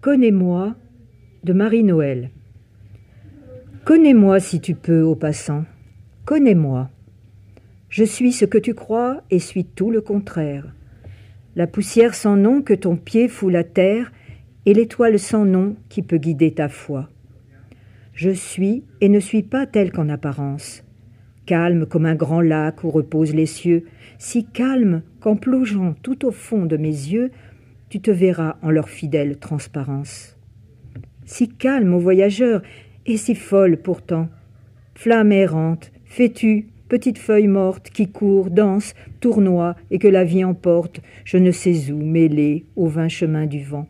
Connais-moi de Marie-Noël. Connais-moi si tu peux, ô passant. Connais-moi. Je suis ce que tu crois et suis tout le contraire. La poussière sans nom que ton pied fout la terre et l'étoile sans nom qui peut guider ta foi. Je suis et ne suis pas tel qu'en apparence. Calme comme un grand lac où reposent les cieux, si calme qu'en plongeant tout au fond de mes yeux, tu te verras en leur fidèle transparence. Si calme, ô voyageur, et si folle pourtant, flamme errante, fais-tu, petite feuille morte qui court, danse, tournoie et que la vie emporte, je ne sais où, mêlée au vain chemin du vent.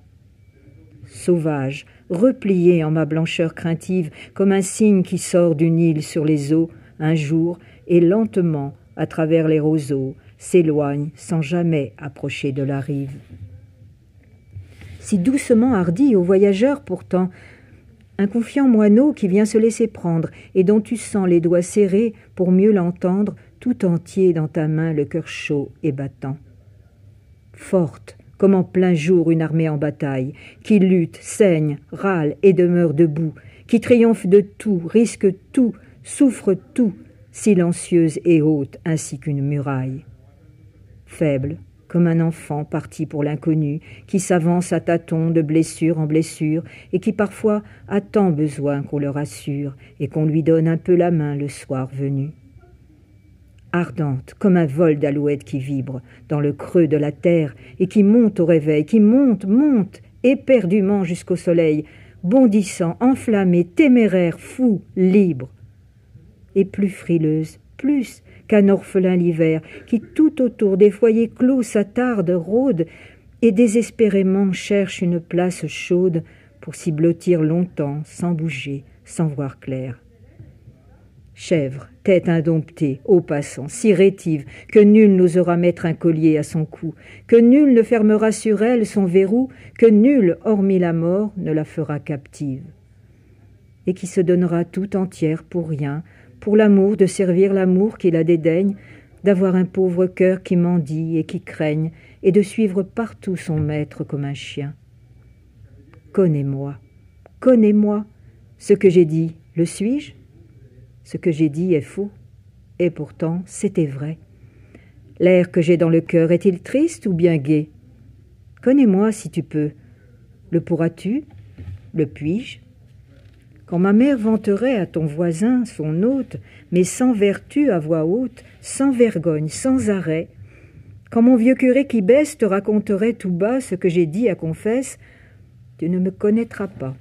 Sauvage, replié en ma blancheur craintive, comme un cygne qui sort d'une île sur les eaux, un jour, et lentement, à travers les roseaux, s'éloigne sans jamais approcher de la rive si doucement hardi aux voyageurs pourtant, un confiant moineau qui vient se laisser prendre et dont tu sens les doigts serrés pour mieux l'entendre, tout entier dans ta main le cœur chaud et battant. Forte, comme en plein jour une armée en bataille, qui lutte, saigne, râle et demeure debout, qui triomphe de tout, risque tout, souffre tout, silencieuse et haute ainsi qu'une muraille. Faible, comme un enfant parti pour l'inconnu, qui s'avance à tâtons de blessure en blessure, et qui parfois a tant besoin qu'on le rassure, et qu'on lui donne un peu la main le soir venu. Ardente, comme un vol d'alouette qui vibre dans le creux de la terre, et qui monte au réveil, qui monte, monte, éperdument jusqu'au soleil, bondissant, enflammé, téméraire, fou, libre. Et plus frileuse, plus, qu'un orphelin l'hiver, qui tout autour des foyers clos s'attarde, rôde, et désespérément cherche une place chaude pour s'y blottir longtemps, sans bouger, sans voir clair. Chèvre, tête indomptée, ô passant, si rétive, que nul n'osera mettre un collier à son cou, que nul ne fermera sur elle son verrou, que nul, hormis la mort, ne la fera captive, et qui se donnera tout entière pour rien, pour l'amour de servir l'amour qui la dédaigne, d'avoir un pauvre cœur qui mendie et qui craigne, et de suivre partout son maître comme un chien. Connais-moi, connais-moi. Ce que j'ai dit, le suis-je? Ce que j'ai dit est faux, et pourtant c'était vrai. L'air que j'ai dans le cœur est-il triste ou bien gai? Connais-moi si tu peux. Le pourras-tu? Le puis-je? Quand ma mère vanterait à ton voisin, son hôte, mais sans vertu à voix haute, sans vergogne, sans arrêt, quand mon vieux curé qui baisse te raconterait tout bas ce que j'ai dit à confesse, tu ne me connaîtras pas.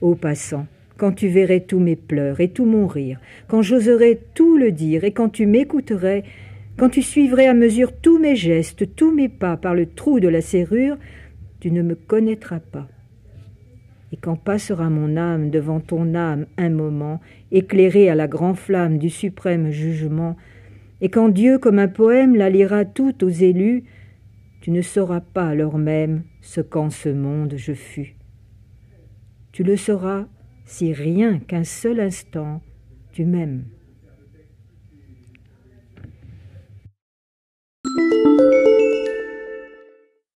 Ô passant, quand tu verrais tous mes pleurs et tout mon rire, quand j'oserais tout le dire et quand tu m'écouterais, quand tu suivrais à mesure tous mes gestes, tous mes pas par le trou de la serrure, tu ne me connaîtras pas et quand passera mon âme devant ton âme un moment, éclairée à la grande flamme du suprême jugement, et quand Dieu comme un poème la lira tout aux élus, tu ne sauras pas alors même ce qu'en ce monde je fus. Tu le sauras si rien qu'un seul instant tu m'aimes.